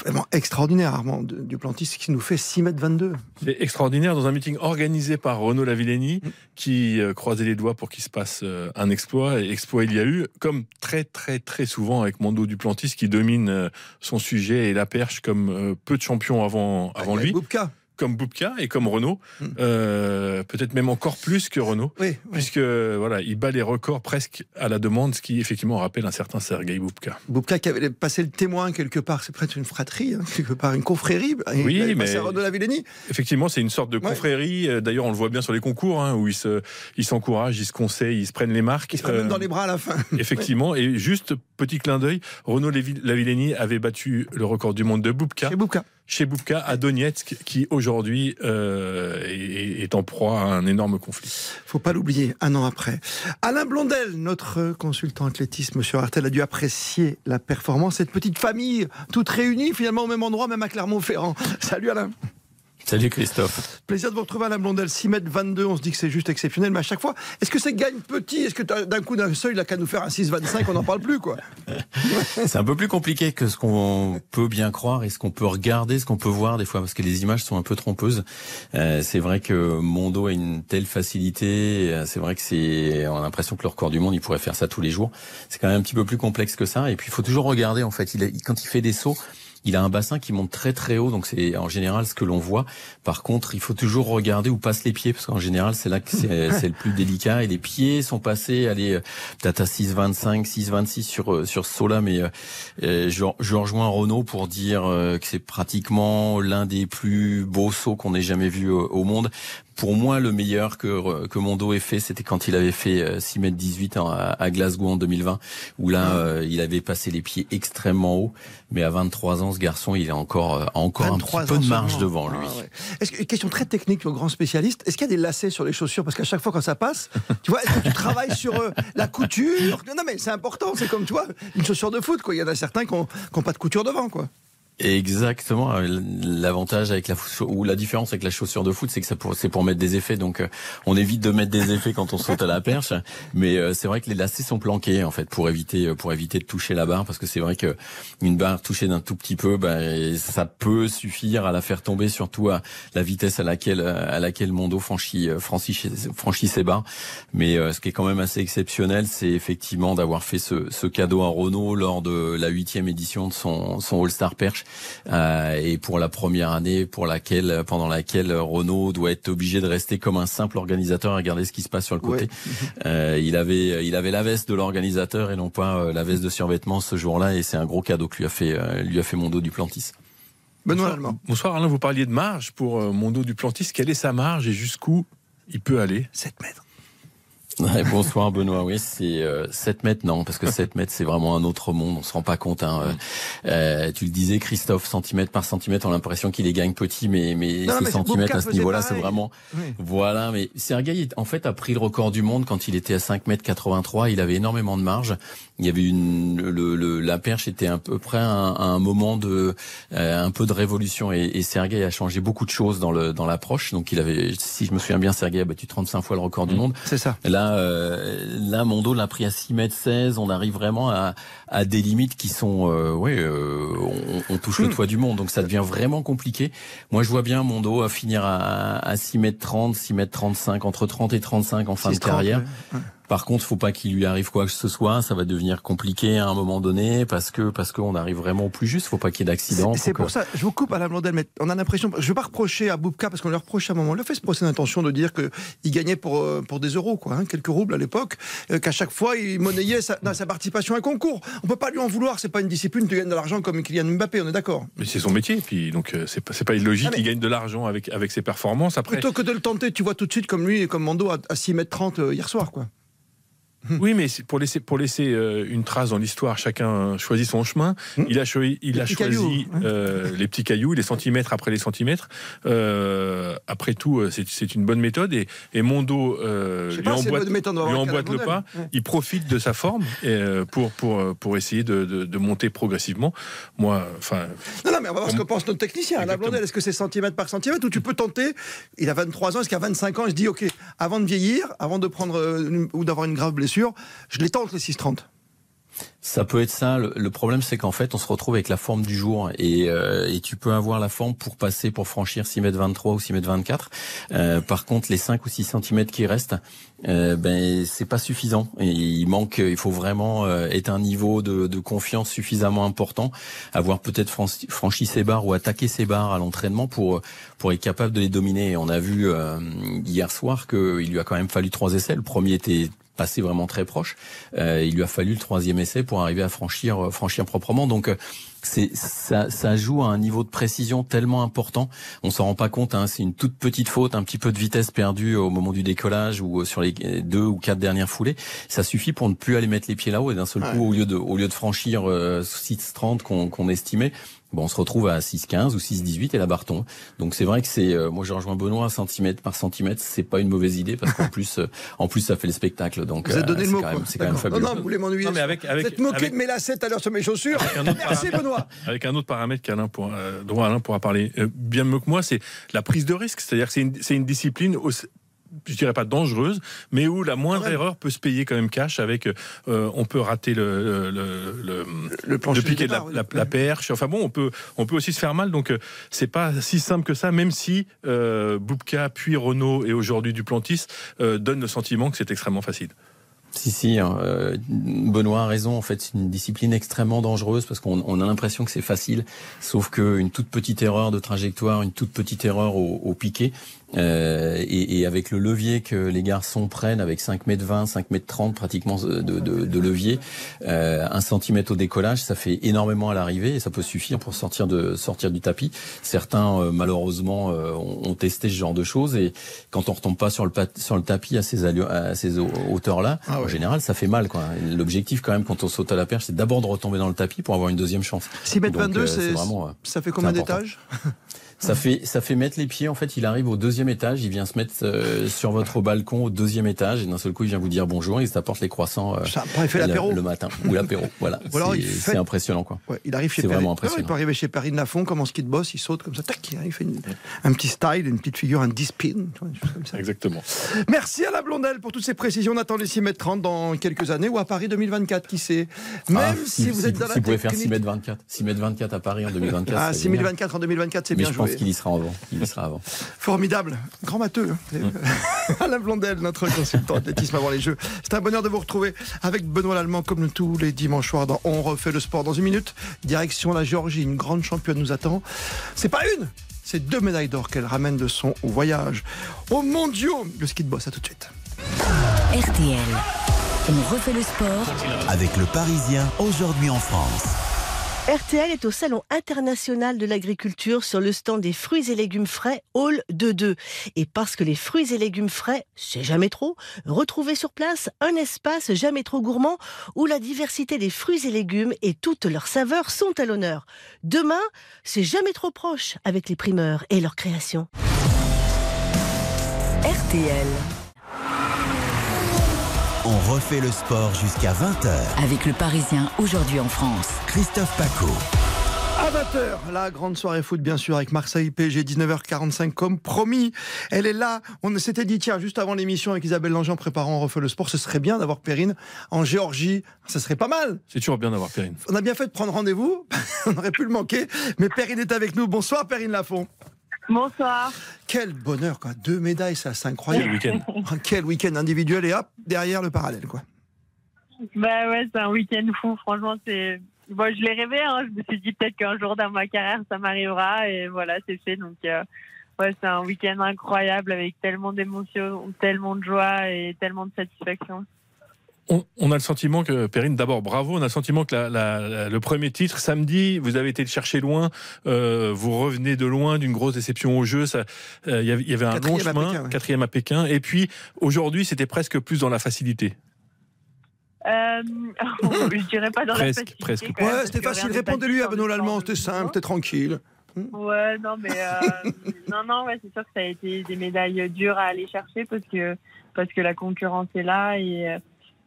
vraiment extraordinaire Armand Duplantis qui nous fait 6 mètres 22. C'est extraordinaire dans un meeting organisé par Renaud Lavillenie qui euh, croisait les doigts pour qu'il se passe euh, un exploit et exploit il y a eu comme très très très souvent avec Mondo Duplantis qui domine son sujet et la perche comme peu de champions avant avant lui. Boubka comme Boubka et comme Renault, euh, peut-être même encore plus que Renault, oui, puisque voilà, il bat les records presque à la demande, ce qui effectivement rappelle un certain Sergei Boubka. Boubka qui avait passé le témoin quelque part, c'est presque une fratrie, hein, quelque part une confrérie. Oui, mais Renaud Lavillenie. Effectivement, c'est une sorte de confrérie. Ouais. D'ailleurs, on le voit bien sur les concours, hein, où ils se, ils s'encouragent, ils se conseillent, ils se prennent les marques. Ils se prennent euh, même dans les bras à la fin. [LAUGHS] Effectivement, et juste petit clin d'œil, Renaud Lavillenie avait battu le record du monde de Boubka. Chez Boubka chez Boubka à Donetsk, qui aujourd'hui euh, est, en proie à un énorme conflit. Faut pas l'oublier, un an après. Alain Blondel, notre consultant athlétisme sur Artel, a dû apprécier la performance. Cette petite famille, toute réunie, finalement au même endroit, même à Clermont-Ferrand. Salut Alain. Salut Christophe. Plaisir de vous retrouver à la Blondelle, 6 mètres 22, on se dit que c'est juste exceptionnel, mais à chaque fois, est-ce que c'est gagne petit Est-ce que d'un coup d'un seuil, il a qu'à nous faire un 6,25, on n'en parle plus quoi? [LAUGHS] C'est un peu plus compliqué que ce qu'on peut bien croire et ce qu'on peut regarder, ce qu'on peut voir des fois, parce que les images sont un peu trompeuses. Euh, c'est vrai que Mondo a une telle facilité, c'est vrai que c'est, on a l'impression que le record du monde, il pourrait faire ça tous les jours. C'est quand même un petit peu plus complexe que ça, et puis il faut toujours regarder en fait, il a, quand il fait des sauts, il a un bassin qui monte très très haut, donc c'est en général ce que l'on voit. Par contre, il faut toujours regarder où passent les pieds, parce qu'en général, c'est là que c'est [LAUGHS] le plus délicat. Et les pieds sont passés, allez, peut-être à 6,25, 6,26 sur sur ce saut-là, mais euh, je, je rejoins Renault pour dire euh, que c'est pratiquement l'un des plus beaux sauts qu'on ait jamais vu au, au monde pour moi, le meilleur que, que Mondo ait fait, c'était quand il avait fait 6 mètres 18 à, à Glasgow en 2020, où là, euh, il avait passé les pieds extrêmement haut. Mais à 23 ans, ce garçon, il a encore, encore un petit peu de marge devant lui. Ah, ouais. Que, question très technique, le grand spécialiste, est-ce qu'il y a des lacets sur les chaussures? Parce qu'à chaque fois quand ça passe, tu vois, est-ce que tu travailles sur euh, la couture? Non, mais c'est important, c'est comme, tu vois, une chaussure de foot, quoi. Il y en a certains qui n'ont pas de couture devant, quoi. Exactement. L'avantage avec la ou la différence avec la chaussure de foot, c'est que ça c'est pour mettre des effets. Donc, euh, on évite de mettre des effets quand on saute à la perche. Mais euh, c'est vrai que les lacets sont planqués en fait pour éviter euh, pour éviter de toucher la barre parce que c'est vrai que une barre touchée d'un tout petit peu, ben ça peut suffire à la faire tomber, surtout à la vitesse à laquelle à laquelle Mondo franchit franchit, franchit ses barres. Mais ce qui est quand même assez exceptionnel, c'est effectivement d'avoir fait ce, ce cadeau à Renault lors de la huitième édition de son son All Star Perche. Euh, et pour la première année pour laquelle pendant laquelle Renault doit être obligé de rester comme un simple organisateur à regarder ce qui se passe sur le côté. Ouais. [LAUGHS] Euh, il avait il avait la veste de l'organisateur et non pas euh, la veste de survêtement ce jour-là et c'est un gros cadeau que lui a fait euh, lui a fait Mondo Duplantis. Benoît Bonsoir, Allemand. Bonsoir Alain, vous parliez de marge pour Mondo Duplantis. Quelle est sa marge et jusqu'où il peut aller? 7 mètres. Ouais, [LAUGHS] bonsoir Benoît, oui c'est euh, 7 mètres non parce que 7 [LAUGHS] mètres c'est vraiment un autre monde, on se rend pas compte. Hein. Euh, tu le disais Christophe, centimètre par centimètre, on a l'impression qu'il les gagne petit, mais mais non, ces mais centimètres à ce niveau-là c'est vraiment Oui. voilà. Mais Sergei en fait a pris le record du monde quand il était à 5 mètres 83, il avait énormément de marge. Il y avait une le, le la perche était à peu près à un, un moment de euh, un peu de révolution et, et Sergei a changé beaucoup de choses dans le dans l'approche. Donc il avait si je me souviens bien Sergei a battu 35 fois le record du monde. C'est ça. Là, euh, là, Mondo l'a pris à 6 mètres 16. On arrive vraiment à, à des limites qui sont, euh, ouais, euh, on, on touche le toit du monde. Donc ça devient vraiment compliqué. Moi, je vois bien Mondo à finir à, à 6 mètres 30, 6 mètres 35, entre 30 et 35 en fin de 6,30, carrière. ouais. Par contre, faut pas qu'il lui arrive quoi que ce soit. Ça va devenir compliqué à un moment donné parce que parce qu'on arrive vraiment au plus juste. Faut pas qu'il y ait d'accident. C'est- pour que- ça, je vous coupe à la Blondel, mais on a l'impression, je ne vais pas reprocher à Boubka, parce qu'on lui reproche à un moment, lui a fait ce procès d'intention de dire qu'il gagnait pour, euh, pour des euros, quoi, hein, quelques roubles à l'époque, euh, qu'à chaque fois il monnayait sa, dans sa participation à un concours. On peut pas lui en vouloir, c'est pas une discipline, tu gagnes de l'argent comme Kylian Mbappé, on est d'accord. Mais c'est son métier, puis donc euh, c'est pas, c'est pas illogique. Ah, mais- Il gagne de l'argent avec, avec ses performances. Après, Plutôt que de le tenter, tu vois tout de suite comme lui et comme Mando à, à 6 mètres 30 euh, hier soir, quoi. [LAUGHS] Oui, mais pour laisser, pour laisser euh, une trace dans l'histoire, chacun choisit son chemin. Il a, choi- il Les a choisi cailloux, hein. euh, [LAUGHS] les petits cailloux, les centimètres après les centimètres. Euh, après tout, c'est une bonne méthode. Et, et Mondo euh, lui pas emboîte, lui emboîte le pas. Ouais. Il profite de sa forme et, pour, pour, pour essayer de, de, de monter progressivement. Moi, enfin, Non, non, mais on va voir ce que pense notre technicien. La blondelle, est-ce que c'est centimètre par centimètre ou tu peux tenter Il a 23 ans, est-ce qu'à 25 ans, il se dit, OK, avant de vieillir, avant de prendre une- ou d'avoir une grave blessure, je les tente les 6,30 Ça peut être ça. Le, problème, c'est qu'en fait, on se retrouve avec la forme du jour et, euh, et tu peux avoir la forme pour passer, pour franchir 6 mètres 23 ou 6 mètres 24. Euh, par contre, les 5 ou 6 centimètres qui restent, euh, ben c'est pas suffisant. Et il manque, il faut vraiment euh, être un niveau de, de confiance suffisamment important, avoir peut-être franchi, franchi ses barres ou attaqué ses barres à l'entraînement pour pour être capable de les dominer. On a vu euh, hier soir qu'il lui a quand même fallu trois essais. Le premier était passé vraiment très proche. Euh, il lui a fallu le troisième essai pour arriver à franchir euh, franchir proprement. Donc euh, c'est ça, ça joue à un niveau de précision tellement important. On s'en rend pas compte. Hein, c'est une toute petite faute, un petit peu de vitesse perdue au moment du décollage ou euh, sur les deux ou quatre dernières foulées. Ça suffit pour ne plus aller mettre les pieds là-haut et d'un seul Ouais. coup, au lieu de au lieu de franchir euh, 6,30 qu'on qu'on estimait. Bon, on se retrouve à 6,15 ou 6,18 et la barton. Donc c'est vrai que c'est, euh, moi je rejoins Benoît, centimètre par centimètre, c'est pas une mauvaise idée parce qu'en [LAUGHS] plus, euh, en plus ça fait le spectacle. Donc Vous avez donné euh, le c'est mot, quand quoi. même, c'est quand même fabuleux. Non, non, vous voulez m'ennuyer. Non, mais avec- avec- vous êtes moqué avec- de mes lacets à l'heure sur mes chaussures. Avec un autre Merci, paramètre. Benoît. avec un autre paramètre qu'Alain pourra, euh, dont Alain pourra parler euh, bien mieux que moi, c'est la prise de risque. C'est-à-dire que c'est une, c'est une discipline, aussi- je dirais pas dangereuse, mais où la moindre erreur peut se payer quand même cash. Avec, euh, on peut rater le le, le, piqué de la, la- la perche. Enfin bon, on peut on peut aussi se faire mal. Donc euh, c'est pas si simple que ça. Même si euh, Boubka, puis Renault et aujourd'hui Duplantis euh, donnent le sentiment que c'est extrêmement facile. Si, si, hein, euh, Benoît a raison. En fait, c'est une discipline extrêmement dangereuse parce qu'on on a l'impression que c'est facile, sauf qu'une toute petite erreur de trajectoire, une toute petite erreur au, au piqué, euh, et, et avec le levier que les garçons prennent, avec 5 mètres 20, 5 mètres 30 pratiquement de, de, de levier, euh, un centimètre au décollage, ça fait énormément à l'arrivée et ça peut suffire pour sortir de sortir du tapis. Certains, euh, malheureusement, euh, ont, ont testé ce genre de choses et quand on retombe pas sur le, sur le tapis à ces, à ces hau- hauteurs-là, Ah en ouais. général, ça fait mal. quoi. L'objectif, quand même, quand on saute à la perche, c'est d'abord de retomber dans le tapis pour avoir une deuxième chance. 6 mètres Donc, 22, euh, c'est vraiment, euh, ça fait combien d'étages? [LAUGHS] ça fait ça fait mettre les pieds. En fait, il arrive au deuxième étage. Il vient se mettre euh, sur votre balcon au deuxième étage et d'un seul coup, il vient vous dire bonjour. Il t'apporte les croissants euh, Ça, après, il fait le, l'apéro. le matin ou l'apéro. [LAUGHS] Voilà, C'est- fait- impressionnant quoi. Ouais, il arrive chez C'est Perrine. vraiment Ouais, impressionnant. il peut arriver chez Perrine Lafont, comme en ski de boss, il saute comme ça, tac, il fait une- un petit style, une petite figure, un 10 spin, comme ça. Exactement. Merci à la Blondelle pour toutes ces précisions. On attend les 6 mètres 30 dans quelques années ou à Paris 2024, qui sait. Même Ah, si, vous êtes dans la si vous pouvez faire 6 technique. mètres 24, 6 mètres 24 à Paris en 2024. Ah, c'est génial. 6024 en 2024, c'est bien je pense joué. qu'il y sera avant. Il y sera avant. Formidable. Grand matheux. hein. [LAUGHS] Alain Blondel, notre consultant athlétisme avant les Jeux. C'est un bonheur de vous retrouver avec Benoît Lallemand comme tous les dimanches soirs dans On refait le sport dans une minute. Direction la Géorgie, une grande championne nous attend. C'est pas une, c'est deux médailles d'or qu'elle ramène de son voyage aux mondiaux. Le ski de boss, à tout de suite. RTL. On refait le sport Avec le Parisien, aujourd'hui en France. RTL est au Salon international de l'agriculture sur le stand des fruits et légumes frais Hall 22. Et parce que les fruits et légumes frais, c'est jamais trop, retrouvez sur place un espace jamais trop gourmand où la diversité des fruits et légumes et toutes leurs saveurs sont à l'honneur. Demain, c'est jamais trop proche avec les primeurs et leurs créations. RTL. On refait le sport jusqu'à 20h. Avec le Parisien aujourd'hui en France. Christophe Paco. À 20h, la grande soirée foot, bien sûr, avec Marseille PSG, 19h45, comme promis. Elle est là. On s'était dit, tiens, juste avant l'émission avec Isabelle Langean, préparant On refait le sport, ce serait bien d'avoir Perrine en Géorgie. Ce serait pas mal. C'est toujours bien d'avoir Perrine. On a bien fait de prendre rendez-vous. [LAUGHS] On aurait pu le manquer. Mais Perrine est avec nous. Bonsoir, Perrine Lafont. Bonsoir. Quel bonheur, quoi. Deux médailles, ça, c'est incroyable. Quel week-end. Ah, [LAUGHS] Quel week-end individuel et hop, derrière le parallèle, quoi. Bah ouais, c'est un week-end fou. Franchement, c'est. Bon, je l'ai rêvé. Hein. Je me suis dit peut-être qu'un jour dans ma carrière, ça m'arrivera. Et voilà, c'est fait. Donc, euh, ouais, c'est un week-end incroyable avec tellement d'émotions, tellement de joie et tellement de satisfaction. On, on a le sentiment que, Perrine, d'abord bravo, on a le sentiment que la- la- la- le premier titre, samedi, vous avez été le chercher loin, euh, vous revenez de loin d'une grosse déception au jeu, ça, euh, il y avait- il y avait un long à chemin, Pékin, ouais. quatrième à Pékin, et puis aujourd'hui c'était presque plus dans la facilité. Euh, [LAUGHS] je dirais pas dans Presque, la facilité, presque. quand Ouais, c'était facile. Répondez-lui à Benoît Lallemand. C'était simple, c'était tranquille. Ouais, non, mais euh, [LAUGHS] non, non, ouais, c'est sûr que ça a été des médailles dures à aller chercher parce que parce que la concurrence est là et euh,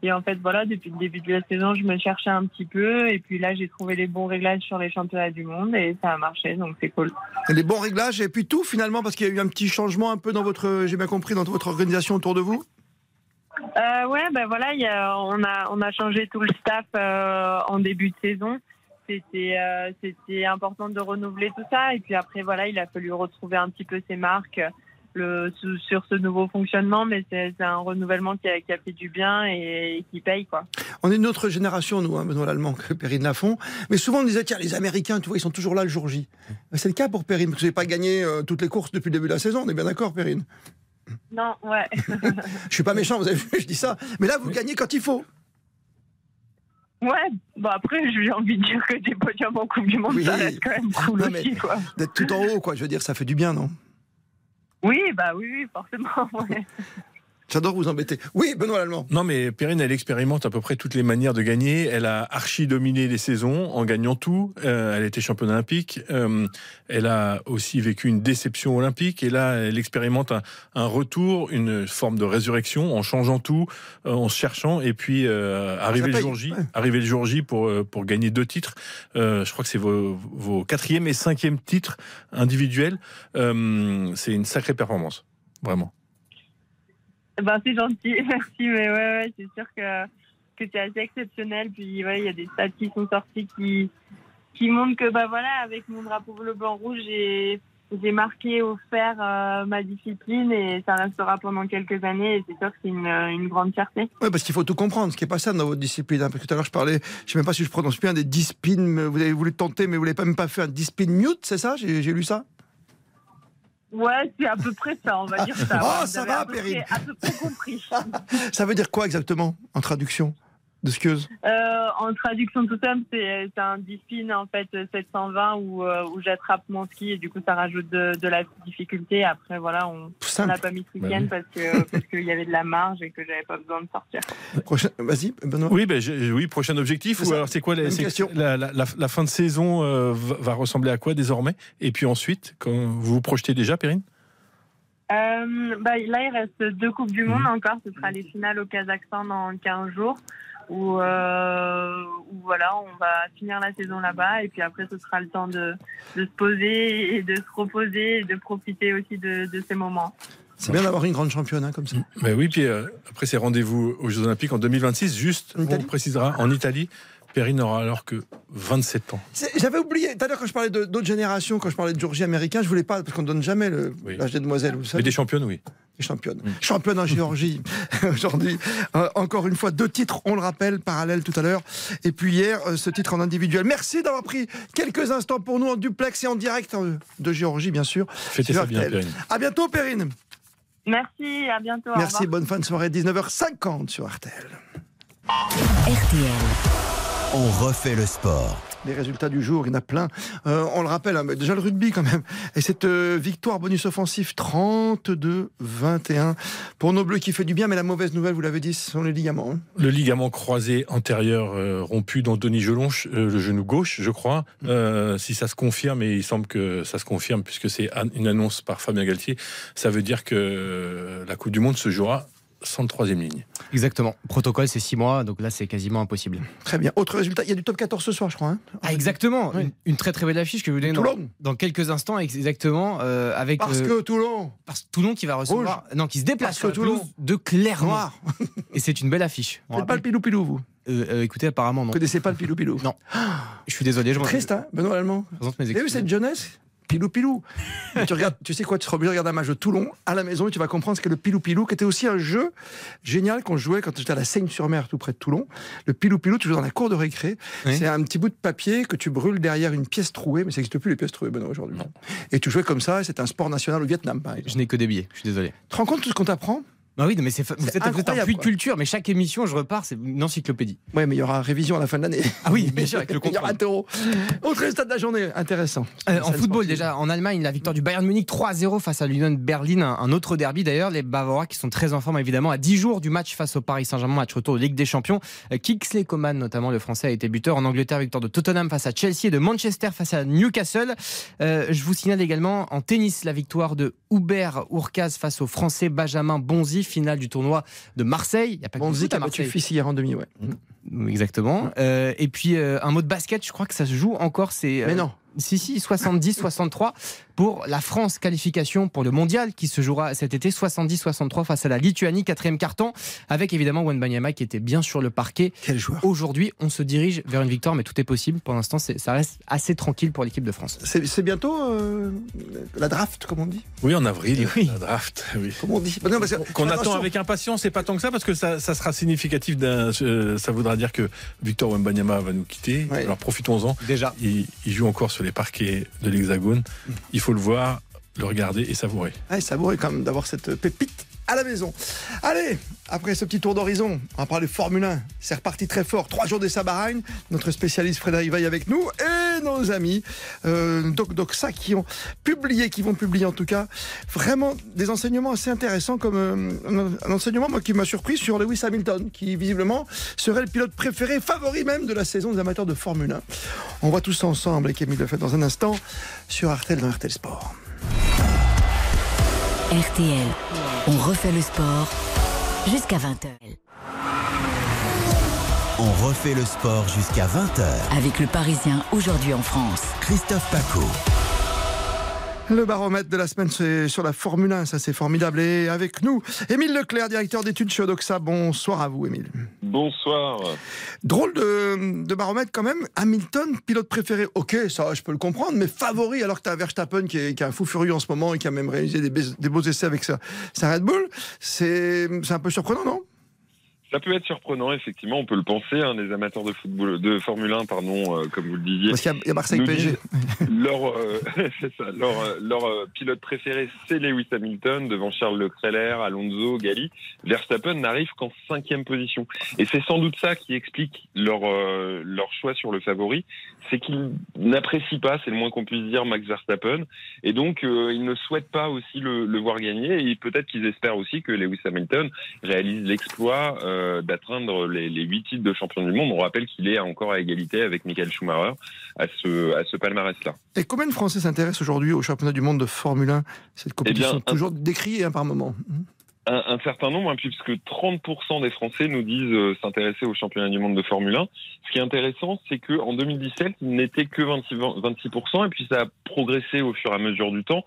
et en fait voilà depuis le début de la saison je me cherchais un petit peu et puis là j'ai trouvé les bons réglages sur les championnats du monde et ça a marché donc c'est cool. Les bons réglages et puis tout finalement parce qu'il y a eu un petit changement un peu dans votre, j'ai bien compris, dans votre organisation autour de vous? Euh, ouais, ben voilà, il y a, on a on a changé tout le staff euh, en début de saison. C'était euh, c'était important de renouveler tout ça et puis après voilà, il a fallu retrouver un petit peu ses marques le, sur ce nouveau fonctionnement, mais c'est un renouvellement qui a, qui a fait du bien et, et qui paye quoi. On est une autre génération, nous, hein, Benoît Lallemand, que Perrine Lafont. Mais souvent, on disait, tiens, les Américains, tu vois, ils sont toujours là le jour J. Mais C'est le cas pour Perrine, parce que vous n'avez pas gagné euh, toutes les courses depuis le début de la saison. On est bien d'accord, Perrine Non, ouais. [LAUGHS] Je suis pas méchant, vous avez vu, je dis ça. Mais là, vous gagnez quand il faut. Ouais, bon après j'ai envie de dire que des podiums en Coupe du Monde, Oui. ça reste quand même cool Non, aussi quoi. D'être tout en haut, quoi. Je veux dire, ça fait du bien, non? Oui, bah oui, forcément. [LAUGHS] Ouais. J'adore vous embêter. Oui, Benoît Lallemand. Non, mais Perrine, elle expérimente à peu près toutes les manières de gagner. Elle a archi dominé les saisons en gagnant tout. Euh, elle était championne olympique. Euh, elle a aussi vécu une déception olympique. Et là, elle expérimente un, un retour, une forme de résurrection en changeant tout, euh, en se cherchant. Et puis, euh, arriver le jour J, ouais. arriver le jour J pour, pour gagner deux titres. Je crois que c'est vos, vos quatrième et cinquième titres individuels. C'est une sacrée performance. Vraiment. Ben, c'est gentil, [LAUGHS] merci, mais ouais, c'est sûr que, que c'est assez exceptionnel. Puis, il y a des stats qui sont sortis qui, qui montrent que, bah voilà, avec mon drapeau bleu, blanc, rouge, j'ai, j'ai marqué au fer euh, ma discipline et ça restera pendant quelques années et c'est sûr que c'est une, une grande fierté. Oui, parce qu'il faut tout comprendre, ce qui est pas ça dans votre discipline. hein. Parce que tout à l'heure, je parlais, je sais même pas si je prononce bien, des dispines. Vous avez voulu tenter, mais vous l'avez même pas fait un dispine mute, c'est ça? J'ai lu ça? Ouais, c'est à peu près ça, on va dire ça. Oh, Ouais, ça va, Perrine. À peu près compris. [LAUGHS] Ça veut dire quoi exactement, en traduction? De skieuse? Euh, en traduction tout simple, c'est un dispin en fait 720 où, euh, où j'attrape mon ski et du coup ça rajoute de, de la difficulté. Après voilà, on n'a pas mis ce Bah week-end oui. parce que [LAUGHS] parce qu'il y avait de la marge et que j'avais pas besoin de sortir. Prochain... Vas-y, Benoît. Oui, ben, oui, prochain objectif. Ou ça. alors c'est quoi la, Même c'est- question. la, la- la- la fin de saison euh, va, va ressembler à quoi désormais? Et puis ensuite, quand vous vous projetez déjà, Perrine? Euh, bah, là il reste deux coupes du monde Mhm. encore. Ce sera les finales au Kazakhstan dans 15 jours. Où, euh, où voilà, on va finir la saison là-bas et puis après ce sera le temps de, de se poser et de se reposer et de profiter aussi de, de ces moments. C'est bien d'avoir une grande championne hein, comme ça. Ben oui, puis euh, après c'est rendez-vous aux Jeux Olympiques en 2026. Juste, on précisera en Italie. Perrine n'aura alors que 27 ans. J'avais oublié, tout à l'heure quand je parlais de- d'autres générations, quand je parlais de Georgie américain, je voulais pas, parce qu'on ne donne jamais le- l'âge des demoiselles, vous savez. Mais des championnes, oui. Des championnes. Championne en Géorgie [LAUGHS] aujourd'hui. Euh, encore une fois, deux titres, on le rappelle, parallèle tout à l'heure. Et puis hier, euh, ce titre en individuel. Merci d'avoir pris quelques instants pour nous en duplex et en direct euh, de Géorgie, bien sûr. Fêtez sur ça bien, RTL. Perrine. À bientôt, Perrine. Merci, à bientôt. Merci, bonne fin de soirée, 19h50 sur RTL. On refait le sport. Les résultats du jour, il y en a plein. Euh, on le rappelle, hein, mais déjà le rugby quand même. Et cette euh, victoire bonus offensif 32-21 pour nos bleus qui fait du bien, mais la mauvaise nouvelle, vous l'avez dit, ce sont les ligaments. hein. Le ligament croisé antérieur euh, rompu dans Denis Gelonche, euh, le genou gauche, je crois. Euh, si ça se confirme, et il semble que ça se confirme puisque c'est une annonce par Fabien Galtier, ça veut dire que la Coupe du Monde se jouera sans le troisième ligne. Exactement. Protocole, c'est 6 mois, donc là, c'est quasiment impossible. Très bien. Autre résultat, il y a du top 14 ce soir, je crois. hein. Ah, exactement. Une, une très très belle affiche que je vous donne dans, Toulon. dans quelques instants, exactement. euh, avec, Parce euh, que Toulon. parce que Toulon qui va recevoir. Non, qui se déplace Parce sur que Toulon. de Clermont. Noir. Et c'est une belle affiche. N'êtes pas le pilou-pilou, vous? Euh, euh, écoutez, apparemment, non. Vous connaissez pas le pilou-pilou? Non. [GASPS] Je suis désolé. Je Triste, hein, Benoît Allemand Vous avez vu cette jeunesse? Pilou-pilou. tu regardes, tu sais quoi, tu seras obligé de regarder un match de Toulon à la maison et tu vas comprendre ce qu'est le pilou-pilou, qui était aussi un jeu génial qu'on jouait quand j'étais à la Seigne-sur-Mer, tout près de Toulon. Le pilou-pilou, tu joues dans la cour de récré. Oui. C'est un petit bout de papier que tu brûles derrière une pièce trouée, mais ça n'existe plus les pièces trouées, Benoît, aujourd'hui. Et tu jouais comme ça, et c'est un sport national au Vietnam, par exemple. Je n'ai que des billets. Je suis désolé. Tu te rends compte de tout ce qu'on t'apprend? Bah oui, mais c'est fa- vous êtes, un puits de culture, mais chaque émission, je repars, c'est une encyclopédie. Ouais, mais il y aura révision à la fin de l'année. Ah oui, bien sûr, avec le [LAUGHS] Il y aura taureau. Autre résultat de la journée, intéressant. Euh, en football sportive. déjà, en Allemagne, la victoire du Bayern Munich 3-0 face à l'Union Berlin, un, autre derby d'ailleurs. Les Bavarois qui sont très en forme évidemment à 10 jours du match face au Paris Saint-Germain, match retour de Ligue des Champions. Euh, Kingsley Coman notamment, le français, a été buteur. En Angleterre, victoire de Tottenham face à Chelsea et de Manchester face à Newcastle. Euh, je vous signale également en tennis la victoire de Hubert Urkaz face au français Benjamin Bonzi, finale du tournoi de Marseille. Il y a pas que foot qui à Marseille. Fils hier en demi, ouais. Exactement. Euh, et puis euh, un mot de basket, je crois que ça se joue encore. C'est euh, Mais non. Si si, 70-63 pour la France qualification pour le mondial qui se jouera cet été 70-63 face à la Lituanie quatrième carton avec évidemment Wenbanyama qui était bien sur le parquet. Quel joueur Aujourd'hui, on se dirige vers une victoire, mais tout est possible. Pour l'instant, c'est- ça reste assez tranquille pour l'équipe de France. C'est c'est bientôt euh, la draft, comme on dit? Oui, en avril, Oui. la draft. [LAUGHS] Oui. Comment on dit Bah Qu'on attention. attend avec impatience, c'est pas tant que ça, parce que ça, ça sera significatif. d'un- euh, ça voudra dire que Victor Wembanyama va nous quitter. Ouais. Alors profitons-en. Déjà. Il, il joue encore sur les parquets de l'Hexagone. Il faut le voir, le regarder et savourer. Ouais, savoureux quand même d'avoir cette pépite à la maison. Allez, après ce petit tour d'horizon, on va parler Formule 1. C'est reparti très fort. Trois jours à Bahreïn. Notre spécialiste Frédéric Veil avec nous et nos amis euh, Doc Doxa qui ont publié, qui vont publier en tout cas, vraiment des enseignements assez intéressants comme euh, un enseignement qui m'a surpris sur Lewis Hamilton, qui visiblement serait le pilote préféré, favori même de la saison des amateurs de Formule 1. On voit tout ça ensemble avec Émile Lefebvre dans un instant sur Artel dans RTL Sport. RTL, on refait le sport jusqu'à 20h. On refait le sport jusqu'à 20h. Avec le Parisien aujourd'hui en France. Christophe Paco. Le baromètre de la semaine, c'est sur la Formule 1, ça c'est formidable. Et avec nous, Émile Leclerc, directeur d'études chez Odoxa. Bonsoir à vous, Émile. Bonsoir. Drôle de, de baromètre quand même. Hamilton, pilote préféré, ok, ça je peux le comprendre, mais favori alors que tu as Verstappen qui est, qui est un fou furieux en ce moment et qui a même réalisé des, beaux essais avec sa, sa Red Bull. C'est un peu surprenant, non? Ça peut être surprenant, effectivement, on peut le penser. hein, les amateurs de football, de Formule 1, pardon, euh, comme vous le disiez. Parce qu'il y a- il y a Marseille PSG. [LAUGHS] leur, euh, [LAUGHS] c'est ça, leur, euh, leur euh, pilote préféré, c'est Lewis Hamilton, devant Charles Leclerc, Alonso, Gali. Verstappen n'arrive qu'en cinquième position. Et c'est sans doute ça qui explique leur, leur choix sur le favori. C'est qu'ils n'apprécient pas, c'est le moins qu'on puisse dire, Max Verstappen. Et donc, ils ne souhaitent pas aussi le, le voir gagner. Et peut-être qu'ils espèrent aussi que Lewis Hamilton réalise l'exploit euh, d'atteindre les, les huit titres de champion du monde. On rappelle qu'il est encore à égalité avec Michael Schumacher à ce, à ce palmarès-là. Et combien de Français s'intéressent aujourd'hui au championnat du monde de Formule 1 Cette compétition Eh bien, un- toujours décriée hein, par moment. un, un certain nombre, hein, puisque 30% des Français nous disent euh, s'intéresser au championnat du monde de Formule 1. Ce qui est intéressant, c'est que en 2017, il n'était que 26, 26%, et puis ça a progressé au fur et à mesure du temps.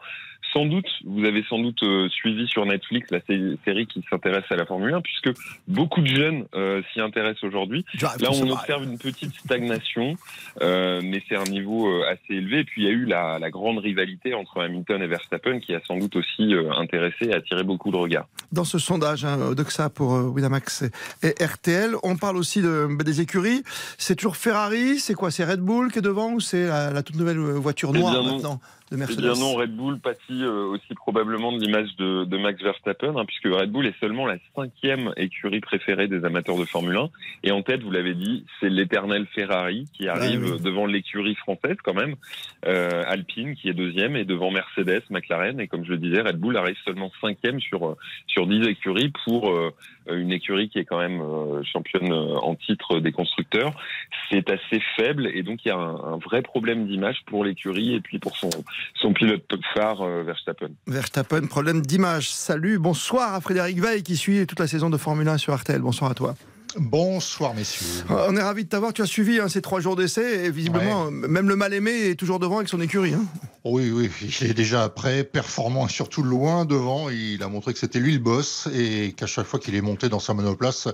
Sans doute, vous avez sans doute euh, suivi sur Netflix la sé- série qui s'intéresse à la Formule 1, puisque beaucoup de jeunes euh, s'y intéressent aujourd'hui. Là, on observe une petite stagnation, euh, mais c'est un niveau assez élevé. Et puis, il y a eu la, la grande rivalité entre Hamilton et Verstappen, qui a sans doute aussi intéressé et attiré beaucoup de regards. Dans ce sondage hein, Odoxa pour Winamax et RTL, on parle aussi de, des écuries. C'est toujours Ferrari, c'est quoi? C'est Red Bull qui est devant ou c'est la, la toute nouvelle voiture Eh noire bien maintenant? De Eh bien non, Red Bull pâtit euh, aussi probablement de l'image de, de Max Verstappen, hein, puisque Red Bull est seulement la cinquième écurie préférée des amateurs de Formule 1. Et en tête, vous l'avez dit, c'est l'éternel Ferrari qui arrive oui. devant l'écurie française quand même, euh, Alpine qui est deuxième, et devant Mercedes, McLaren. Et comme je le disais, Red Bull arrive seulement cinquième sur, euh, sur 10 écuries pour euh, une écurie qui est quand même euh, championne euh, en titre des constructeurs. C'est assez faible et donc il y a un, vrai problème d'image pour l'écurie et puis pour son, son pilote phare euh, Verstappen. Verstappen, problème d'image. Salut, bonsoir à Frédéric Veil qui suit toute la saison de Formule 1 sur RTL. Bonsoir à toi. Bonsoir messieurs. On est ravis de t'avoir. Tu as suivi hein, ces trois jours d'essai et visiblement, même le mal aimé est toujours devant avec son écurie. hein. Oui, oui, il est déjà prêt, performant et surtout loin devant. Il a montré que c'était lui le boss et qu'à chaque fois qu'il est monté dans sa monoplace,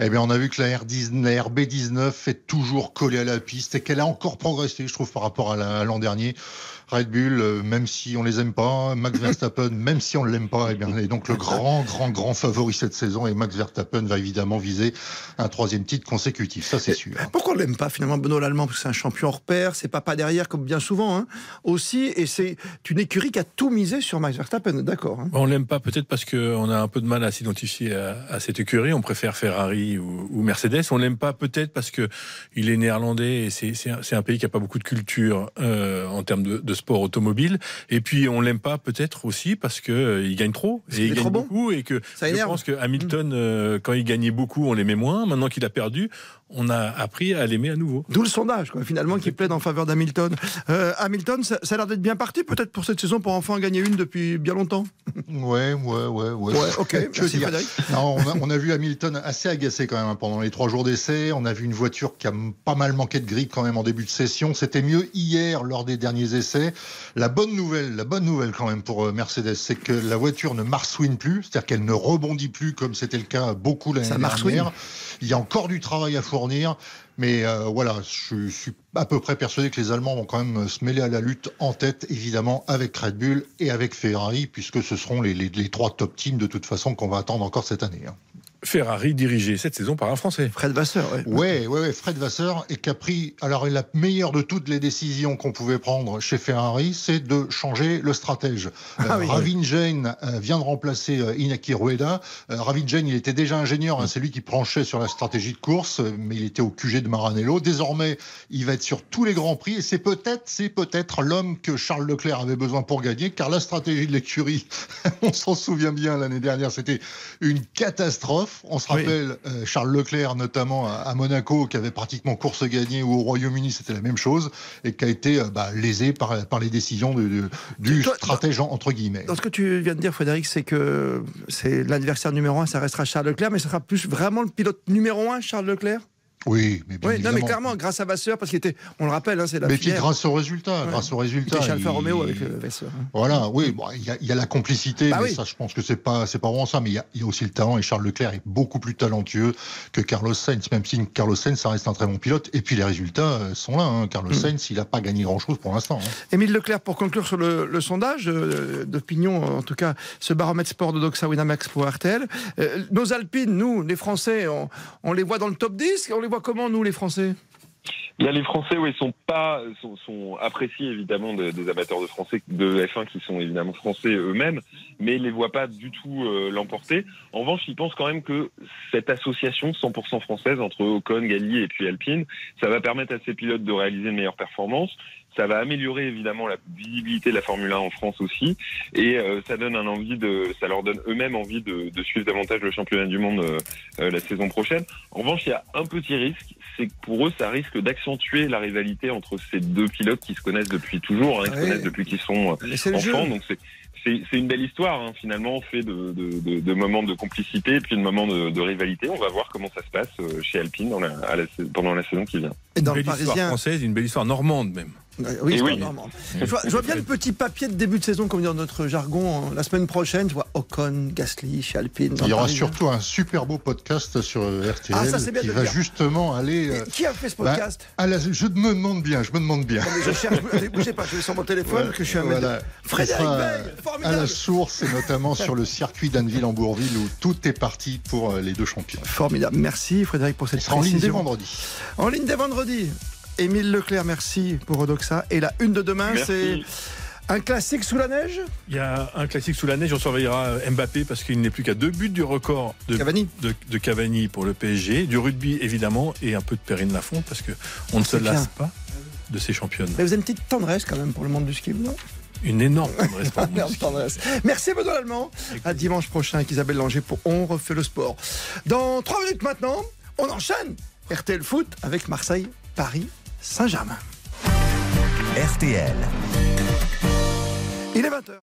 eh bien, on a vu que la, R10, la RB19 est toujours collée à la piste et qu'elle a encore progressé, je trouve, par rapport à l'an dernier. Red Bull, euh, même si on les aime pas, Max [LAUGHS] Verstappen, même si on ne l'aime pas, et eh bien, est donc le grand, grand, grand favori cette saison. Et Max Verstappen va évidemment viser un troisième titre consécutif, ça c'est sûr. Pourquoi on l'aime pas finalement, Benoît Lallemand? Parce que c'est un champion hors pair, c'est pas pas derrière comme bien souvent hein, aussi, et c'est une écurie qui a tout misé sur Max Verstappen, d'accord hein. On l'aime pas peut-être parce qu'on a un peu de mal à s'identifier à, cette écurie, on préfère Ferrari ou, Mercedes. On l'aime pas peut-être parce que il est néerlandais et c'est un, pays qui a pas beaucoup de culture euh, en termes de, sport automobile. Et puis on l'aime pas peut-être aussi parce que euh, il gagne trop et il, gagne beaucoup et que je pense que Hamilton, euh, quand il gagnait beaucoup, on l'aimait moins. Maintenant qu'il a perdu, on a appris à l'aimer à nouveau. D'où le sondage, quoi, finalement, qui plaide en faveur d'Hamilton. Euh, Hamilton, ça, a l'air d'être bien parti, peut-être pour cette saison, pour enfin en gagner une depuis bien longtemps. Ouais, ouais, ouais, ouais. ok, [LAUGHS] merci Frédéric. on, a, vu Hamilton assez agacé quand même hein, pendant les trois jours d'essai. On a vu une voiture qui a pas mal manqué de grip quand même en début de session. C'était mieux hier lors des derniers essais. La bonne nouvelle, la bonne nouvelle quand même pour euh, Mercedes, c'est que la voiture ne marsouine plus, c'est-à-dire qu'elle ne rebondit plus comme c'était le cas beaucoup l'année dernière. Il y a encore du travail à fournir. Mais euh, voilà, je, suis à peu près persuadé que les Allemands vont quand même se mêler à la lutte en tête, évidemment, avec Red Bull et avec Ferrari, puisque ce seront les, trois top teams de toute façon qu'on va attendre encore cette année. Hein. Ferrari dirigé cette saison par un Français. Fred Vasseur, oui. Ouais, ouais, ouais, Fred Vasseur, et qui a pris, alors la meilleure de toutes les décisions qu'on pouvait prendre chez Ferrari, c'est de changer le stratège. Ah, euh, Ravin Jain euh, vient de remplacer euh, Inaki Rueda. Ravin Jain, il était déjà ingénieur, hein, c'est lui qui branchait sur la stratégie de course, mais il était au QG de Maranello. Désormais, il va être sur tous les grands prix, et c'est peut-être, c'est peut-être l'homme que Charles Leclerc avait besoin pour gagner, car la stratégie de l'écurie, [LAUGHS] on s'en souvient bien l'année dernière, c'était une catastrophe. On se rappelle euh, Charles Leclerc, notamment à, Monaco, qui avait pratiquement course gagnée, ou au Royaume-Uni, c'était la même chose, et qui a été euh, bah, lésé par, par les décisions du stratège, entre guillemets. Dans ce que tu viens de dire, Frédéric, c'est que c'est l'adversaire numéro un, ça restera Charles Leclerc, mais ce sera plus vraiment le pilote numéro un, Charles Leclerc? Oui, mais bien non, mais clairement, grâce à Vasseur, parce qu'il était, on le rappelle, hein, c'est la Mais puis grâce au résultat, grâce au résultat. Il Alfa Romeo avec euh, Vasseur. Hein. Voilà, oui, bon, il y, y, a la complicité, bah mais ça, je pense que c'est pas, c'est pas vraiment ça, mais il y, y, a aussi le talent, et Charles Leclerc est beaucoup plus talentueux que Carlos Sainz, même si Carlos Sainz, ça reste un très bon pilote, et puis les résultats euh, sont là. Hein. Carlos mm. Sainz, il n'a pas gagné grand-chose pour l'instant. Hein. Émile Leclerc, pour conclure sur le, le sondage euh, d'opinion, en tout cas, ce baromètre sport de Doxa Winamax pour RTL, nos Alpines, nous, les Français, on, on les voit dans le top 10, on les voit comment, nous, les Français? A les Français, oui, sont pas, sont, appréciés évidemment des amateurs de français de F1 qui sont évidemment français eux-mêmes, mais ils les voient pas du tout euh, l'emporter. En revanche, ils pensent quand même que cette association 100% française entre Ocon, Galli et puis Alpine, ça va permettre à ces pilotes de réaliser une meilleure performance. Ça va améliorer évidemment la visibilité de la Formule 1 en France aussi, et euh, ça donne un envie de, ça leur donne eux-mêmes envie de, suivre davantage le championnat du monde euh, la saison prochaine. En revanche, il y a un petit risque, c'est que pour eux, ça risque d'accentuer la rivalité entre ces deux pilotes qui se connaissent depuis toujours, hein, qui se connaissent depuis qu'ils sont euh, enfants. Donc c'est c'est une belle histoire, hein, finalement, fait de, de, de, moments de complicité et puis de moments de, rivalité. On va voir comment ça se passe euh, chez Alpine dans la, pendant la saison qui vient. Et dans une belle histoire française, une belle histoire normande même. Oui, Je, vois, bien le petit papier de début de saison, comme dit dans notre jargon. La semaine prochaine, je vois Ocon, Gasly chez Alpine. Il y aura surtout un super beau podcast sur RTL ah, qui va justement aller. Euh, qui a fait ce bah, podcast Je me demande bien, je me demande bien. je cherche, bougez pas, je vais sur mon téléphone que je suis un voilà. Frédéric À la source et notamment sur le circuit d'Anneville en Bourville où tout est parti pour euh, les deux champions. Formidable. Merci Frédéric pour cette précision. En ligne dès vendredi. En ligne dès vendredi. Émile Leclerc, merci pour Odoxa. Et la une de demain, c'est un classique sous la neige? Il y a un classique sous la neige, on surveillera Mbappé parce qu'il n'est plus qu'à deux buts du record de Cavani. De, Cavani pour le PSG, du rugby évidemment et un peu de Perrine Lafont parce qu'on ne se lasse pas de ces championnes. Mais vous avez une petite tendresse quand même pour le monde du ski, non? Une énorme tendresse. [LAUGHS] Merci Benoît Allemand. À dimanche prochain avec Isabelle Langer pour On refait le sport. Dans trois minutes maintenant, on enchaîne RTL Foot avec Marseille, Paris, Saint-Germain. RTL. Il est 20h.